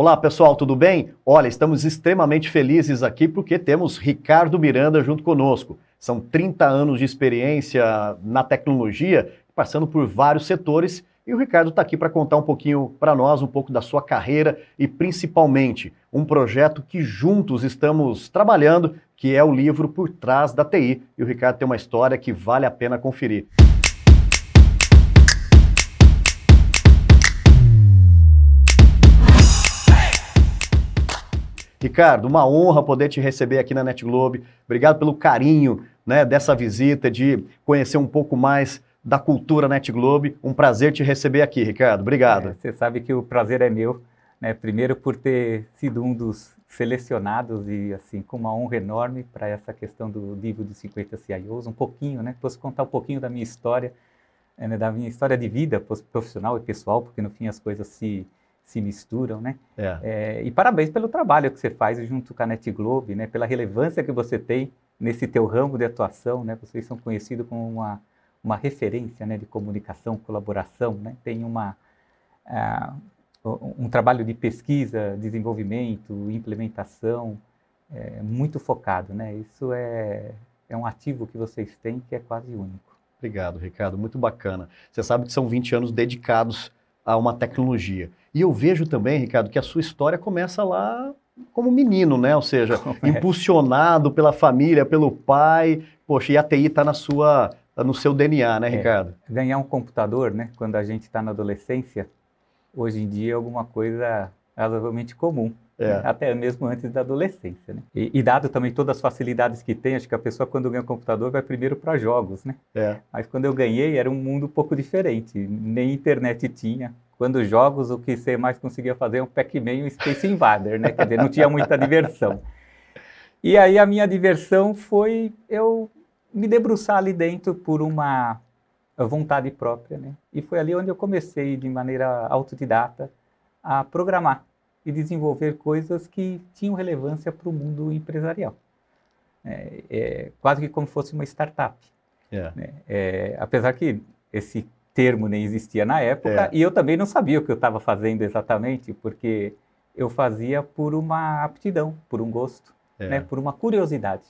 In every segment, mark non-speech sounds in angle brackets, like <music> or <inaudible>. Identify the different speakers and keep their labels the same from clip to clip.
Speaker 1: Olá pessoal, tudo bem? Olha, estamos extremamente felizes aqui porque temos Ricardo Miranda junto conosco. São 30 anos de experiência na tecnologia, passando por vários setores, e o Ricardo está aqui para contar um pouquinho para nós, um pouco da sua carreira e principalmente um projeto que juntos estamos trabalhando, que é o livro Por Trás da TI. E o Ricardo tem uma história que vale a pena conferir. Ricardo, uma honra poder te receber aqui na NetGlobe. Obrigado pelo carinho né, dessa visita, de conhecer um pouco mais da cultura NetGlobe. Um prazer te receber aqui, Ricardo. Obrigado.
Speaker 2: É, você sabe que o prazer é meu, né? Primeiro por ter sido um dos selecionados e assim com uma honra enorme para essa questão do livro dos 50 CIOs, um pouquinho, né? Posso contar um pouquinho da minha história, né, da minha história de vida profissional e pessoal, porque no fim as coisas se se misturam, né? É. É, e parabéns pelo trabalho que você faz junto com a Net Globe, né? Pela relevância que você tem nesse teu ramo de atuação, né? Vocês são conhecidos como uma, uma referência, né? De comunicação, colaboração, né? Tem uma uh, um trabalho de pesquisa, desenvolvimento, implementação é, muito focado, né? Isso é é um ativo que vocês têm que é quase único.
Speaker 1: Obrigado, Ricardo. Muito bacana. Você sabe que são 20 anos dedicados a uma tecnologia. E eu vejo também, Ricardo, que a sua história começa lá como menino, né? Ou seja, <laughs> é. impulsionado pela família, pelo pai. Poxa, e a TI está na sua, tá no seu DNA, né, é, Ricardo?
Speaker 2: Ganhar um computador, né? Quando a gente está na adolescência, hoje em dia é alguma coisa razoavelmente comum. É. Né? Até mesmo antes da adolescência, né? E, e, dado também todas as facilidades que tem, acho que a pessoa quando ganha um computador vai primeiro para jogos, né? É. Mas quando eu ganhei era um mundo um pouco diferente, nem internet tinha, quando jogos, o que você mais conseguia fazer é um Pac-Man e um Space Invader, né? Quer dizer, não tinha muita diversão. <laughs> E aí a minha diversão foi eu me debruçar ali dentro por uma vontade própria, né? E foi ali onde eu comecei, de maneira autodidata, a programar e desenvolver coisas que tinham relevância para o mundo empresarial. É, é, quase que como fosse uma startup. Yeah. É. Né? É, apesar que esse termo nem existia na época, é. e eu também não sabia o que eu estava fazendo exatamente, porque eu fazia por uma aptidão, por um gosto, é. né, por uma curiosidade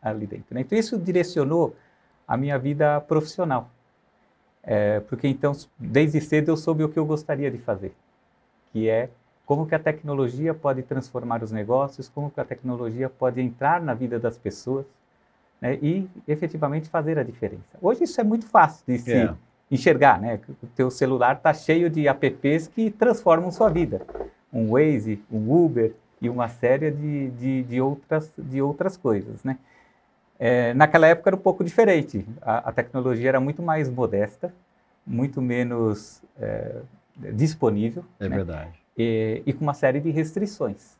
Speaker 2: ali dentro. Né? Então isso direcionou a minha vida profissional, porque então desde cedo eu soube o que eu gostaria de fazer, que é como que a tecnologia pode transformar os negócios, como que a tecnologia pode entrar na vida das pessoas né, e efetivamente fazer a diferença. Hoje isso é muito fácil de se é enxergar, né? O teu celular está cheio de apps que transformam sua vida. Um Waze, um Uber e uma série de, de, de outras, de outras coisas, né? É, naquela época era um pouco diferente. A, a, tecnologia era muito mais modesta, muito menos é, disponível.
Speaker 1: É né? verdade.
Speaker 2: E, e, com uma série de restrições.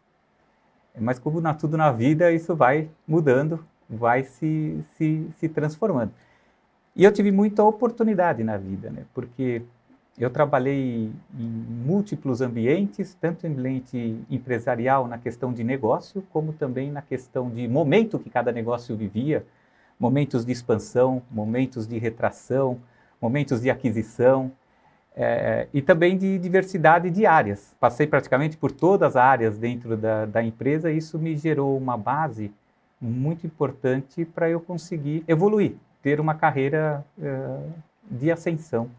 Speaker 2: Mas como na, tudo na vida, isso vai mudando, vai se, se, se transformando. E eu tive muita oportunidade na vida, né? Porque eu trabalhei em múltiplos ambientes, tanto em ambiente empresarial na questão de negócio, como também na questão de momento que cada negócio vivia, momentos de expansão, momentos de retração, momentos de aquisição, é, e também de diversidade de áreas. Passei praticamente por todas as áreas dentro da, da empresa e isso me gerou uma base muito importante para eu conseguir evoluir ter uma carreira uh, de ascensão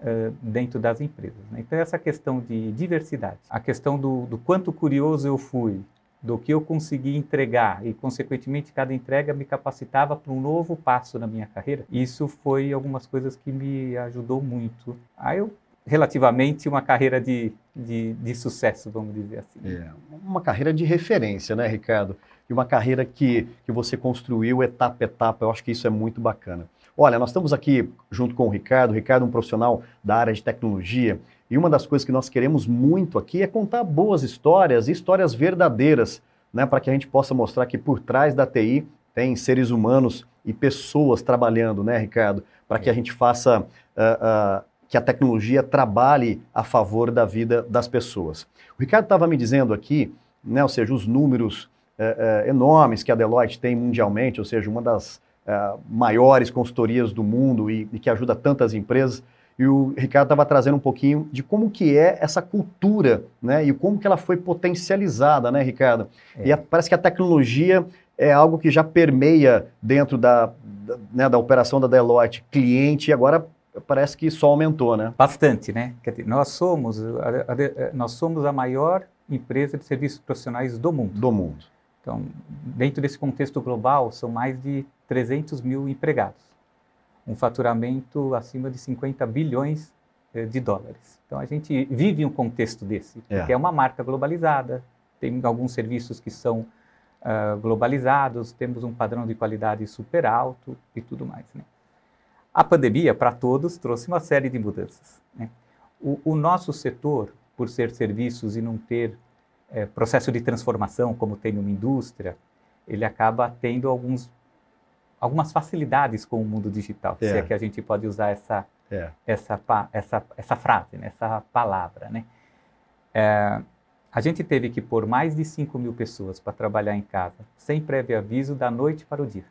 Speaker 2: uh, dentro das empresas. Né? Então, essa questão de diversidade, a questão do, do quanto curioso eu fui, do que eu consegui entregar e, consequentemente, cada entrega me capacitava para um novo passo na minha carreira. Isso foi algumas coisas que me ajudou muito. Aí eu relativamente uma carreira de, de, de, sucesso, vamos dizer assim.
Speaker 1: É, uma carreira de referência, né, Ricardo? e uma carreira que, que você construiu etapa a etapa. Eu acho que isso é muito bacana. Olha, nós estamos aqui junto com o Ricardo. O Ricardo é um profissional da área de tecnologia. E uma das coisas que nós queremos muito aqui é contar boas histórias, histórias verdadeiras, né, para que a gente possa mostrar que por trás da TI tem seres humanos e pessoas trabalhando, né, Ricardo? Para que a gente faça, uh, uh, que a tecnologia trabalhe a favor da vida das pessoas. O Ricardo estava me dizendo aqui, né, ou seja, os números é, enormes que a Deloitte tem mundialmente, ou seja, uma das é, maiores consultorias do mundo e, e, que ajuda tantas empresas. E o Ricardo estava trazendo um pouquinho de como que é essa cultura, né? E como que ela foi potencializada, né, Ricardo? É. E a, parece que a tecnologia é algo que já permeia dentro da, da, né, da operação da Deloitte cliente e agora parece que só aumentou, né?
Speaker 2: Bastante, né? Nós somos a, a, nós somos a maior empresa de serviços profissionais do mundo.
Speaker 1: Do mundo.
Speaker 2: Então, dentro desse contexto global, são mais de 300 mil empregados um faturamento acima de 50 bilhões eh, de dólares. Então a gente vive um contexto desse, é. que é uma marca globalizada, tem alguns serviços que são uh, globalizados, temos um padrão de qualidade super alto e tudo mais. Né? A pandemia, para todos, trouxe uma série de mudanças. Né? O, o, nosso setor, por ser serviços e não ter é, processo de transformação como tem numa indústria, ele acaba tendo alguns algumas facilidades com o mundo digital, é. se é que a gente pode usar essa, é. essa, essa, essa frase, né? essa palavra. Né? É, a gente teve que pôr mais de 5 mil pessoas para trabalhar em casa, sem prévio aviso, da noite para o dia.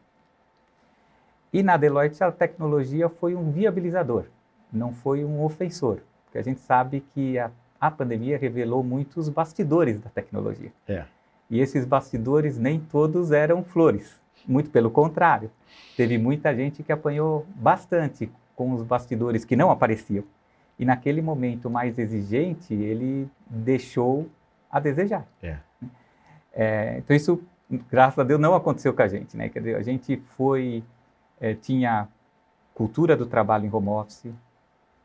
Speaker 2: E na Deloitte a tecnologia foi um viabilizador, não foi um ofensor, porque a gente sabe que a, a pandemia revelou muitos bastidores da tecnologia.
Speaker 1: É.
Speaker 2: E esses bastidores nem todos eram flores. Muito pelo contrário. Teve muita gente que apanhou bastante com os bastidores que não apareciam. E naquele momento mais exigente, ele deixou a desejar.
Speaker 1: É.
Speaker 2: É, então isso, graças a Deus, não aconteceu com a gente. Né? Quer dizer, a gente foi, é, tinha cultura do trabalho em home office,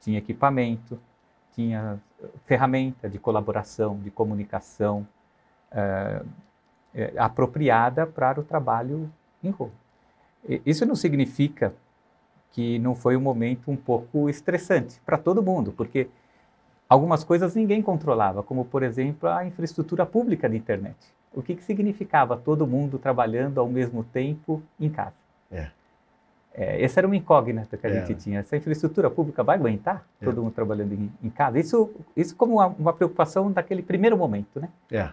Speaker 2: tinha equipamento, tinha ferramenta de colaboração, de comunicação é, é, apropriada para o trabalho em Roma. Isso não significa que não foi um momento um pouco estressante para todo mundo, porque algumas coisas ninguém controlava, como por exemplo a infraestrutura pública de internet. O que, que significava todo mundo trabalhando ao mesmo tempo em casa?
Speaker 1: É.
Speaker 2: É, essa era uma incógnita que a é. gente tinha. Essa infraestrutura pública vai aguentar é. todo mundo trabalhando em, em, casa? Isso, isso como uma, uma preocupação daquele primeiro momento, né?
Speaker 1: É.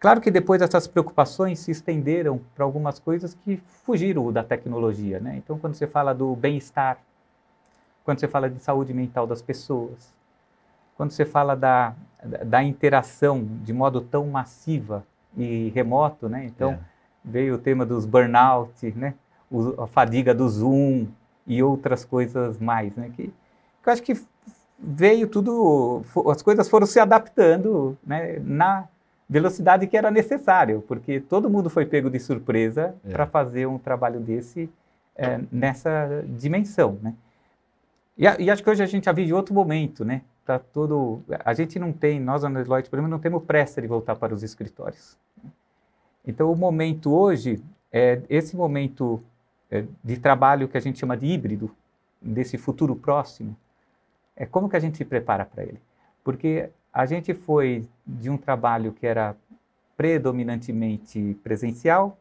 Speaker 2: Claro que depois essas preocupações se estenderam para algumas coisas que fugiram da tecnologia, né? Então, quando você fala do bem-estar, quando você fala de saúde mental das pessoas, quando você fala da, da interação de modo tão massiva e remoto, né? Então, é. veio o tema dos burnout, né? O, a fadiga do Zoom e outras coisas mais, né? Que, que eu acho que veio tudo, as coisas foram se adaptando, né? Na velocidade que era necessário, porque todo mundo foi pego de surpresa é. para fazer um trabalho desse é, nessa dimensão, né? E, e, acho que hoje a gente já vive outro momento, né? Tá todo, a gente não tem, nós na Deloitte, por exemplo, não temos pressa de voltar para os escritórios. Então, o momento hoje é esse momento é, de trabalho que a gente chama de híbrido, desse futuro próximo, é como que a gente se prepara para ele? Porque a gente foi de um trabalho que era predominantemente presencial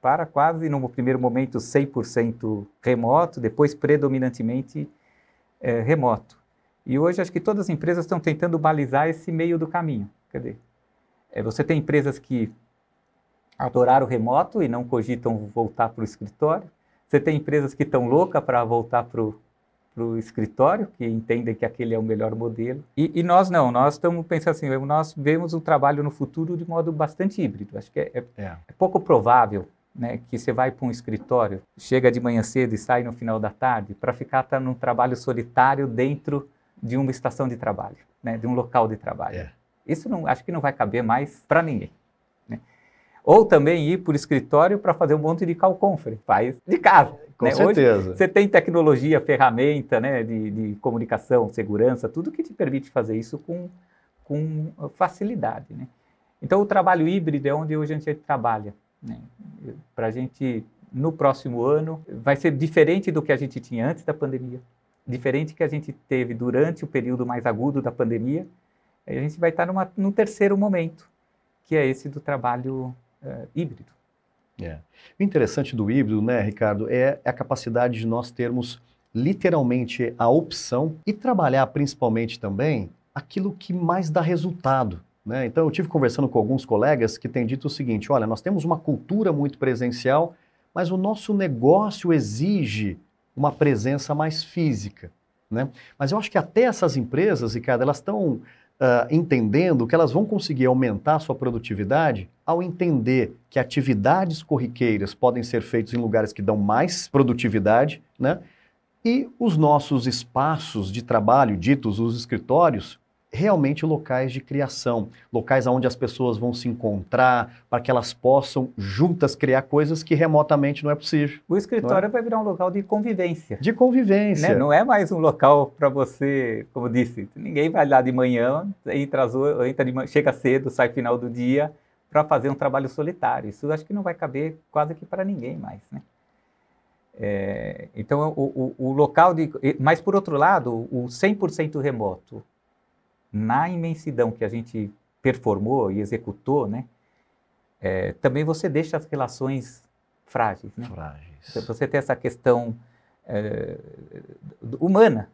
Speaker 2: para quase, no primeiro momento, 100% remoto, depois predominantemente é, remoto. E hoje acho que todas as empresas estão tentando balizar esse meio do caminho. Dizer, é, você tem empresas que adoraram o remoto e não cogitam voltar para o escritório. Você tem empresas que estão loucas para voltar para o para o escritório, que entendem que aquele é o melhor modelo. E, e, nós não, nós estamos pensando assim, nós vemos um trabalho no futuro de modo bastante híbrido. Acho que é, é, é. é pouco provável né, que você vai para um escritório, chega de manhã cedo e sai no final da tarde, para ficar tá, num trabalho solitário dentro de uma estação de trabalho, né, de um local de trabalho.
Speaker 1: É.
Speaker 2: Isso não, acho que não vai caber mais para ninguém. Ou também ir para o escritório para fazer um monte de call conference, faz de casa.
Speaker 1: Com né? certeza.
Speaker 2: Hoje, você tem tecnologia, ferramenta né, de, de, comunicação, segurança, tudo que te permite fazer isso com, com facilidade. Né? Então, o trabalho híbrido é onde hoje a gente trabalha. Né? Para a gente, no próximo ano, vai ser diferente do que a gente tinha antes da pandemia, diferente que a gente teve durante o período mais agudo da pandemia. A gente vai estar numa, num terceiro momento, que é esse do trabalho uh, híbrido.
Speaker 1: É. O interessante do híbrido, né, Ricardo, é a capacidade de nós termos literalmente a opção e trabalhar principalmente também aquilo que mais dá resultado. Né? Então, eu tive conversando com alguns colegas que têm dito o seguinte: olha, nós temos uma cultura muito presencial, mas o nosso negócio exige uma presença mais física. Né? Mas eu acho que até essas empresas, Ricardo, elas estão uh, entendendo que elas vão conseguir aumentar a sua produtividade ao entender que atividades corriqueiras podem ser feitas em lugares que dão mais produtividade, né? E os nossos espaços de trabalho, ditos os escritórios, realmente locais de criação, locais onde as pessoas vão se encontrar para que elas possam juntas criar coisas que remotamente não é possível.
Speaker 2: O escritório é? vai virar um local de convivência.
Speaker 1: De convivência. Né?
Speaker 2: Não é mais um local para você, como disse, ninguém vai lá de manhã, entra, entra de manhã, chega cedo, sai final do dia para fazer um trabalho solitário. Isso acho que não vai caber quase que para ninguém mais, né? É, então, o, o, o, local de. Mas, por outro lado, o 100% remoto, na imensidão que a gente performou e executou, né, é, também você deixa as relações frágeis. Né?
Speaker 1: Frágeis.
Speaker 2: Você tem essa questão é, humana,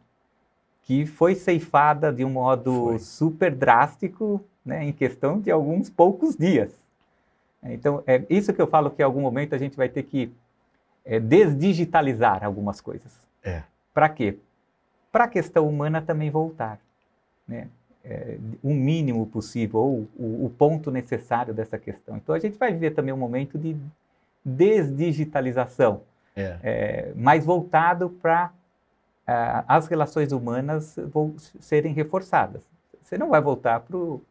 Speaker 2: que foi ceifada de um modo foi. super drástico né, em questão de alguns poucos dias. Então, é isso que eu falo que em algum momento a gente vai ter que é, desdigitalizar algumas coisas.
Speaker 1: É.
Speaker 2: Para quê? Para a questão humana também voltar. Né? É, o mínimo possível, ou o, o, ponto necessário dessa questão. Então, a gente vai viver também um momento de desdigitalização,
Speaker 1: é.
Speaker 2: É, mais voltado para uh, as relações humanas serem reforçadas. Você não vai voltar para o.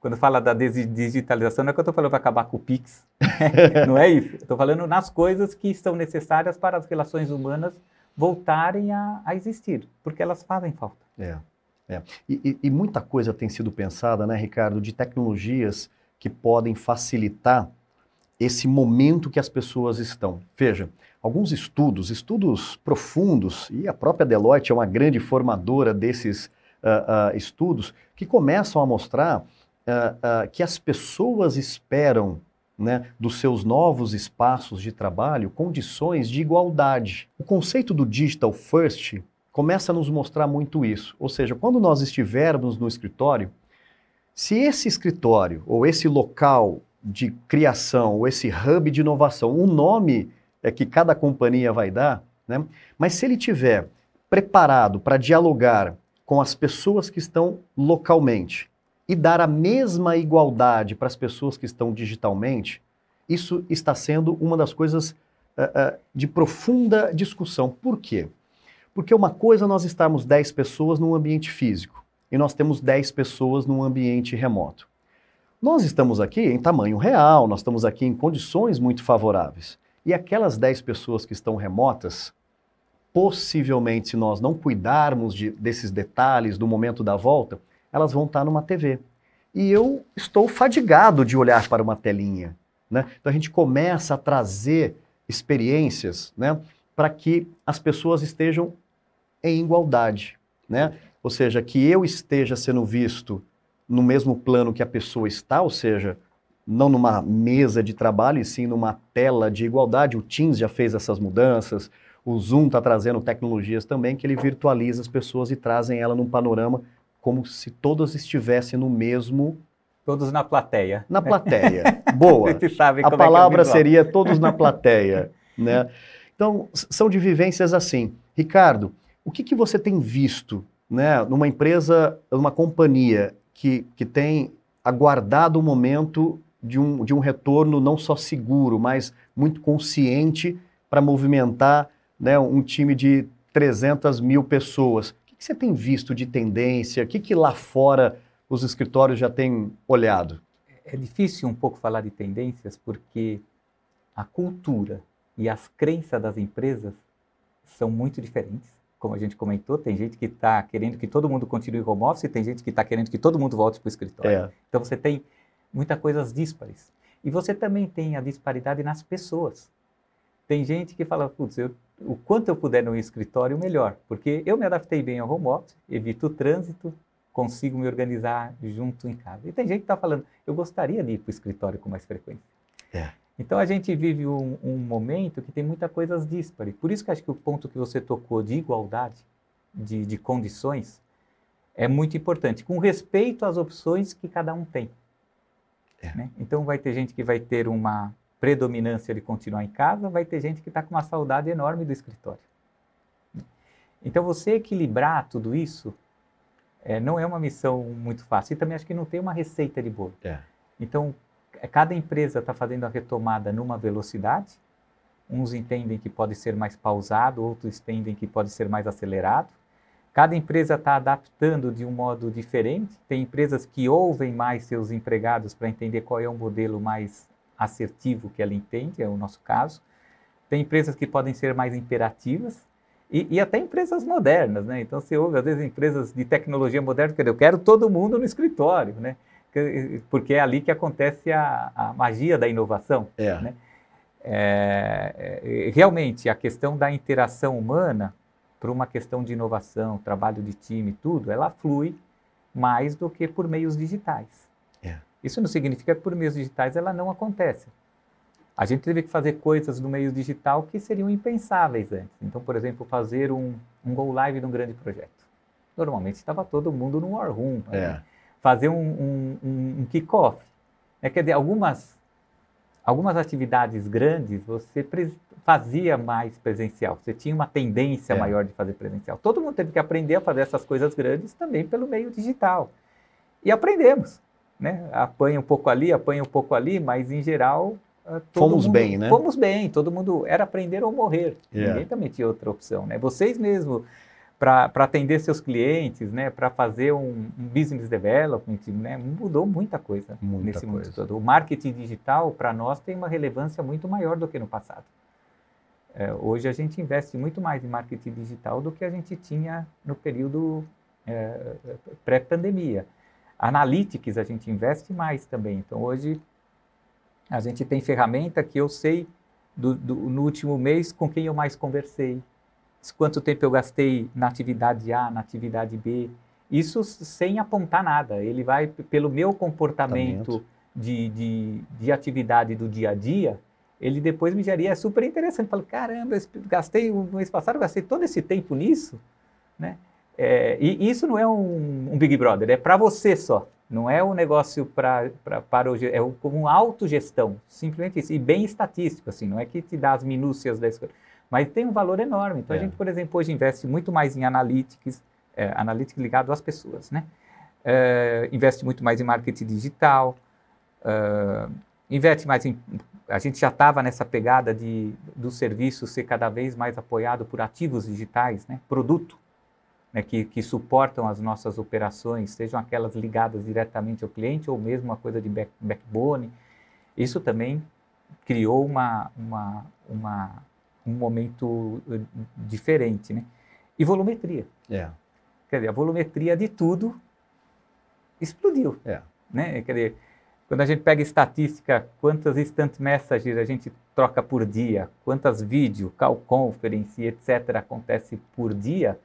Speaker 2: Quando fala da desdigitalização, não é que eu estou falando para acabar com o Pix. <laughs> não é isso. Estou falando nas coisas que são necessárias para as relações humanas voltarem a, a existir, porque elas fazem falta.
Speaker 1: É. É. E, e, muita coisa tem sido pensada, né, Ricardo, de tecnologias que podem facilitar esse momento que as pessoas estão. Veja, alguns estudos, estudos profundos, e a própria Deloitte é uma grande formadora desses uh, uh, estudos, que começam a mostrar uh, que as pessoas esperam né, dos seus novos espaços de trabalho condições de igualdade. O conceito do digital first começa a nos mostrar muito isso. Ou seja, quando nós estivermos no escritório, se esse escritório ou esse local de criação ou esse hub de inovação, o um nome é que cada companhia vai dar, né? mas se ele tiver preparado para dialogar com as pessoas que estão localmente e dar a mesma igualdade para as pessoas que estão digitalmente, isso está sendo uma das coisas uh, uh, de profunda discussão. Por quê? Porque uma coisa é nós estarmos 10 pessoas num ambiente físico e nós temos 10 pessoas num ambiente remoto. Nós estamos aqui em tamanho real, nós estamos aqui em condições muito favoráveis. E aquelas 10 pessoas que estão remotas, possivelmente, se nós não cuidarmos de, desses detalhes do momento da volta, elas vão estar numa TV. E eu estou fadigado de olhar para uma telinha. Né? Então a gente começa a trazer experiências né, para que as pessoas estejam em igualdade, né? Ou seja, que eu esteja sendo visto no mesmo plano que a pessoa está, ou seja, não numa mesa de trabalho, e sim numa tela de igualdade. O Teams já fez essas mudanças, o Zoom está trazendo tecnologias também que ele virtualiza as pessoas e trazem ela num panorama como se todas estivessem no mesmo.
Speaker 2: Todos na plateia.
Speaker 1: Na plateia. Boa. <laughs> a é palavra é seria todos na plateia, né? Então, são de vivências assim. Ricardo, o que, que você tem visto né, numa empresa, numa companhia que, que tem aguardado o momento de um, de um retorno não só seguro, mas muito consciente para movimentar né, um time de 300 mil pessoas? O que, que você tem visto de tendência? O que, que lá fora os escritórios já têm olhado?
Speaker 2: É difícil um pouco falar de tendências porque a cultura e as crenças das empresas são muito diferentes como a gente comentou, tem gente que está querendo que todo mundo continue home office, e tem gente que está querendo que todo mundo volte para o escritório. É. Então você tem muitas coisas díspares. E você também tem a disparidade nas pessoas. Tem gente que fala, putz, eu, o quanto eu puder no escritório, melhor. Porque eu me adaptei bem ao home office, evito o trânsito, consigo me organizar junto em casa. E tem gente que está falando, eu gostaria de ir para o escritório com mais frequência.
Speaker 1: É.
Speaker 2: Então a gente vive um, um momento que tem muitas coisas díspares. Por isso que acho que o ponto que você tocou de igualdade, de, de condições, é muito importante, com respeito às opções que cada um tem. É. Né? Então vai ter gente que vai ter uma predominância de continuar em casa, vai ter gente que está com uma saudade enorme do escritório. Então, você equilibrar tudo isso é, não é uma missão muito fácil. E também acho que não tem uma receita de bolo. É. Então, cada empresa está fazendo a retomada numa velocidade. Uns entendem que pode ser mais pausado, outros entendem que pode ser mais acelerado. Cada empresa está adaptando de um modo diferente. Tem empresas que ouvem mais seus empregados para entender qual é o modelo mais assertivo que ela entende, é o nosso caso. Tem empresas que podem ser mais imperativas e, e, até empresas modernas, né? Então você ouve às vezes empresas de tecnologia moderna que eu quero todo mundo no escritório, né? Porque é ali que acontece a, a magia da inovação, é. né? É, é, realmente a questão da interação humana para uma questão de inovação, trabalho de time, tudo, ela flui mais do que por meios digitais. É. Isso não significa que por meios digitais ela não acontece. A gente teve que fazer coisas no meio digital que seriam impensáveis antes. Então, por exemplo, fazer um, um go live de um grande projeto. Normalmente estava todo mundo no War Room. Né? É. Fazer um, um, um, kick-off. É, quer dizer, algumas, algumas atividades grandes você fazia mais presencial. Você tinha uma tendência é. maior de fazer presencial. Todo mundo teve que aprender a fazer essas coisas grandes também pelo meio digital. E aprendemos. Né? Apanha um pouco ali, apanha um pouco ali, mas em geral
Speaker 1: ah, fomos
Speaker 2: mundo,
Speaker 1: bem, né?
Speaker 2: Fomos bem, todo mundo era aprender ou morrer. Yeah. Ninguém também tinha outra opção, né? Vocês mesmo para atender seus clientes, né, para fazer um, um, business development, né, mudou muita coisa muita nesse coisa. mundo todo. O marketing digital para nós tem uma relevância muito maior do que no passado. É, hoje a gente investe muito mais em marketing digital do que a gente tinha no período é, pré-pandemia. Analytics a gente investe mais também. Então hoje a gente tem ferramenta que eu sei do, do, no último mês com quem eu mais conversei, quanto tempo eu gastei na atividade A, na atividade B. Isso sem apontar nada. Ele vai pelo meu comportamento de, de, de, atividade do dia a dia. Ele depois me geraria é super interessante. Falo, caramba, gastei o mês passado, gastei todo esse tempo nisso, né? É, e isso não é um, um Big Brother, é para você só. Não é um negócio pra, pra, para o, é como autogestão, simplesmente isso. E bem estatístico, assim, não é que te dá as minúcias da escolha, mas tem um valor enorme. Então, é. a gente, por exemplo, hoje investe muito mais em analytics, é, analytics ligado às pessoas, né? É, investe muito mais em marketing digital, é, investe mais em... A gente já estava nessa pegada de, do serviço ser cada vez mais apoiado por ativos digitais, né? Produto né, que, que, suportam as nossas operações, sejam aquelas ligadas diretamente ao cliente ou mesmo uma coisa de back, backbone. Isso também criou uma, uma, uma, um momento eh, diferente. Né? E volumetria. É. Quer dizer, a volumetria de tudo explodiu. É. Né? Quer dizer, quando a gente pega estatística, quantas instant messages a gente troca por dia, quantas vídeo, call conference, etc., acontece por dia,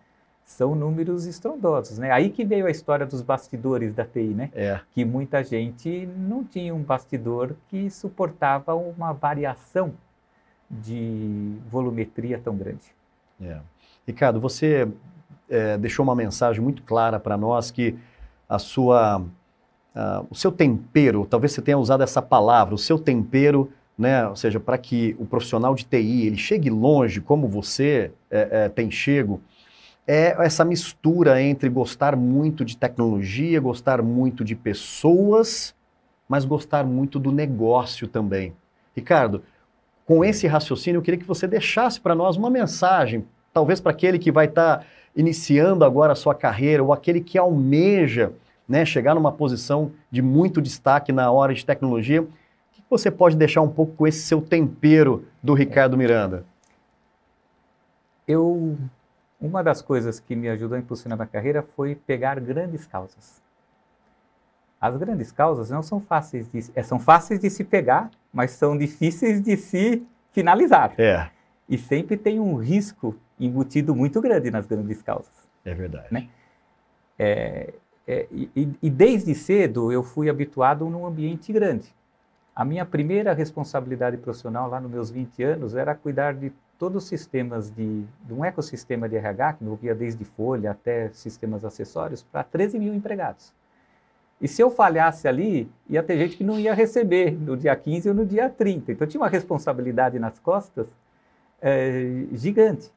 Speaker 2: são números estrondosos, né? Aí que veio a história dos bastidores da TI, né? É. Que muita gente não tinha um bastidor que suportava uma variação de volumetria tão grande.
Speaker 1: É. Ricardo, você é, deixou uma mensagem muito clara para nós que a sua, o seu tempero, talvez você tenha usado essa palavra, o seu tempero, né? Ou seja, para que o profissional de TI ele chegue longe, como você é, é, tem chego, é essa mistura entre gostar muito de tecnologia, gostar muito de pessoas, mas gostar muito do negócio também. Ricardo, com esse raciocínio, eu queria que você deixasse para nós uma mensagem, talvez para aquele que vai estar tá iniciando agora a sua carreira, ou aquele que almeja né, chegar numa posição de muito destaque na hora de tecnologia. O que você pode deixar um pouco com esse seu tempero do Ricardo Miranda?
Speaker 2: Eu uma das coisas que me ajudou a impulsionar minha carreira foi pegar grandes causas. As grandes causas não são fáceis de, é, são fáceis de se pegar, mas são difíceis de se finalizar. É. E sempre tem um risco embutido muito grande nas grandes causas.
Speaker 1: É verdade.
Speaker 2: Né? É, é, e, e, desde cedo eu fui habituado num ambiente grande. A minha primeira responsabilidade profissional lá nos meus 20 anos era cuidar de todos os sistemas de, de um ecossistema de RH, que envolvia desde folha até sistemas acessórios, para 13 mil empregados. E se eu falhasse ali, ia ter gente que não ia receber no dia 15 ou no dia 30. Então tinha uma responsabilidade nas costas é, gigante.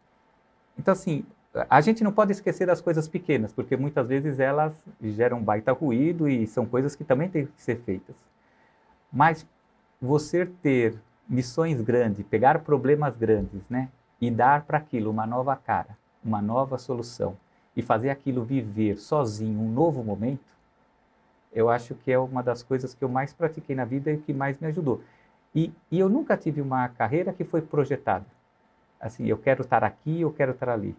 Speaker 2: Então, assim, a gente não pode esquecer das coisas pequenas, porque muitas vezes elas geram baita ruído e são coisas que também têm que ser feitas. Mas você ter missões grandes, pegar problemas grandes, né, e dar para aquilo uma nova cara, uma nova solução e fazer aquilo viver sozinho um novo momento, eu acho que é uma das coisas que eu mais pratiquei na vida e que mais me ajudou. E, e eu nunca tive uma carreira que foi projetada. Assim, eu quero estar aqui, eu quero estar ali.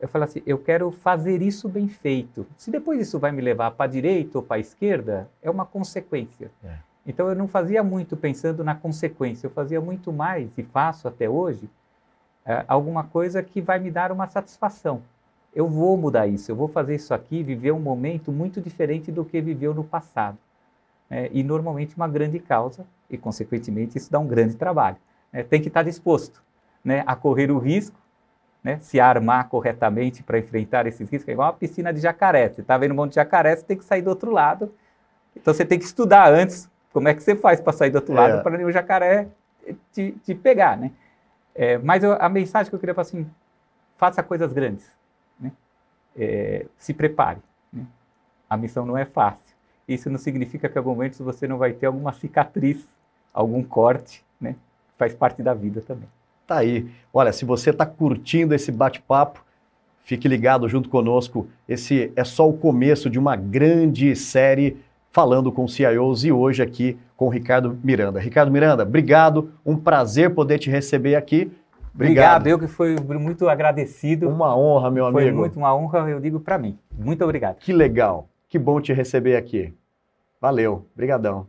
Speaker 2: Eu falo assim, eu quero fazer isso bem feito. Se depois isso vai me levar para a direita ou para a esquerda, é uma consequência. É. Então eu não fazia muito pensando na consequência, eu fazia muito mais, e faço até hoje, é, alguma coisa que vai me dar uma satisfação. Eu vou mudar isso, eu vou fazer isso aqui, viver um momento muito diferente do que viveu no passado. É, e normalmente uma grande causa, e consequentemente isso dá um grande trabalho. É, tem que estar disposto né, a correr o risco, né, se armar corretamente para enfrentar esses riscos. É igual uma piscina de jacaré. Você está vendo um monte de jacaré, você tem que sair do outro lado. Então você tem que estudar antes como é que você faz para sair do outro lado é. para o jacaré te, te pegar. Né? É, mas eu, a mensagem que eu queria falar assim, faça coisas grandes. É, se prepare. Né? A missão não é fácil. Isso não significa que em algum momento você não vai ter alguma cicatriz, algum corte. Né? Faz parte da vida também.
Speaker 1: Tá aí. Olha, se você está curtindo esse bate-papo, fique ligado junto conosco. Esse é só o começo de uma grande série falando com CIOs e hoje aqui com Ricardo Miranda. Ricardo Miranda, obrigado. Um prazer poder te receber aqui.
Speaker 2: Obrigado, obrigado eu que fui muito agradecido.
Speaker 1: Uma honra, meu amigo. Foi
Speaker 2: muito uma honra, eu digo para mim. Muito obrigado.
Speaker 1: Que legal. Que bom te receber aqui. Valeu. Obrigadão.